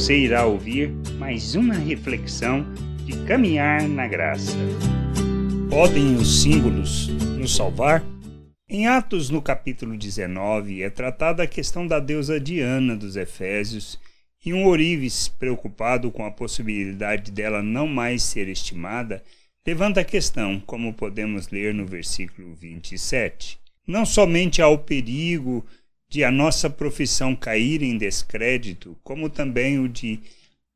você irá ouvir mais uma reflexão de caminhar na graça. Podem os símbolos nos salvar? Em Atos, no capítulo 19, é tratada a questão da deusa Diana dos Efésios e um ourives, preocupado com a possibilidade dela não mais ser estimada, levanta a questão, como podemos ler no versículo 27. Não somente há o perigo de a nossa profissão cair em descrédito, como também o de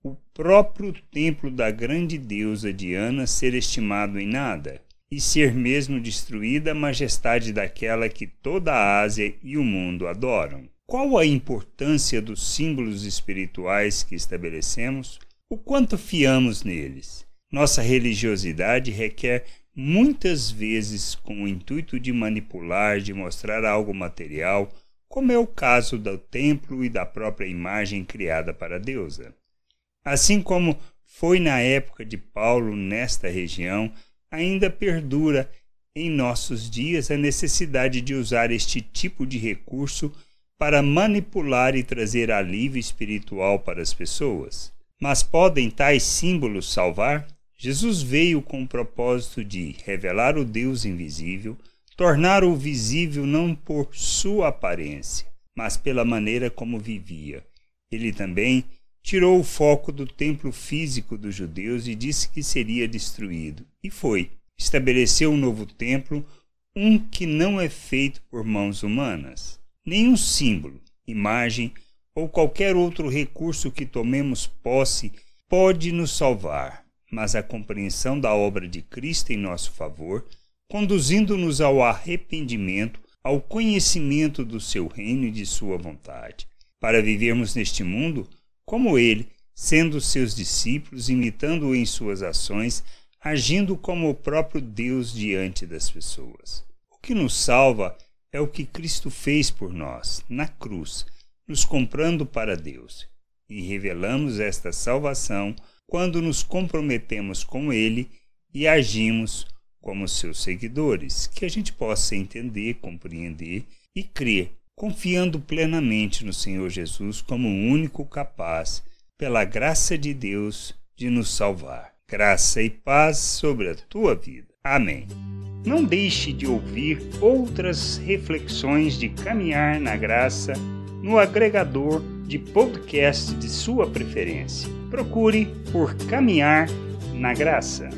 o próprio templo da grande deusa Diana ser estimado em nada, e ser mesmo destruída a majestade daquela que toda a Ásia e o mundo adoram. Qual a importância dos símbolos espirituais que estabelecemos? O quanto fiamos neles? Nossa religiosidade requer muitas vezes com o intuito de manipular, de mostrar algo material como é o caso do templo e da própria imagem criada para a deusa. Assim como foi na época de Paulo nesta região, ainda perdura em nossos dias a necessidade de usar este tipo de recurso para manipular e trazer alívio espiritual para as pessoas. Mas podem tais símbolos salvar? Jesus veio com o propósito de revelar o Deus invisível, tornar-o visível não por sua aparência, mas pela maneira como vivia. Ele também tirou o foco do templo físico dos judeus e disse que seria destruído. E foi. Estabeleceu um novo templo, um que não é feito por mãos humanas. Nenhum símbolo, imagem ou qualquer outro recurso que tomemos posse pode nos salvar, mas a compreensão da obra de Cristo em nosso favor conduzindo-nos ao arrependimento, ao conhecimento do seu reino e de sua vontade, para vivermos neste mundo como ele, sendo seus discípulos, imitando-o em suas ações, agindo como o próprio Deus diante das pessoas. O que nos salva é o que Cristo fez por nós, na cruz, nos comprando para Deus. E revelamos esta salvação quando nos comprometemos com Ele e agimos como seus seguidores, que a gente possa entender, compreender e crer, confiando plenamente no Senhor Jesus como o único capaz, pela graça de Deus, de nos salvar. Graça e paz sobre a tua vida. Amém. Não deixe de ouvir outras reflexões de caminhar na graça no agregador de podcast de sua preferência. Procure por Caminhar na Graça.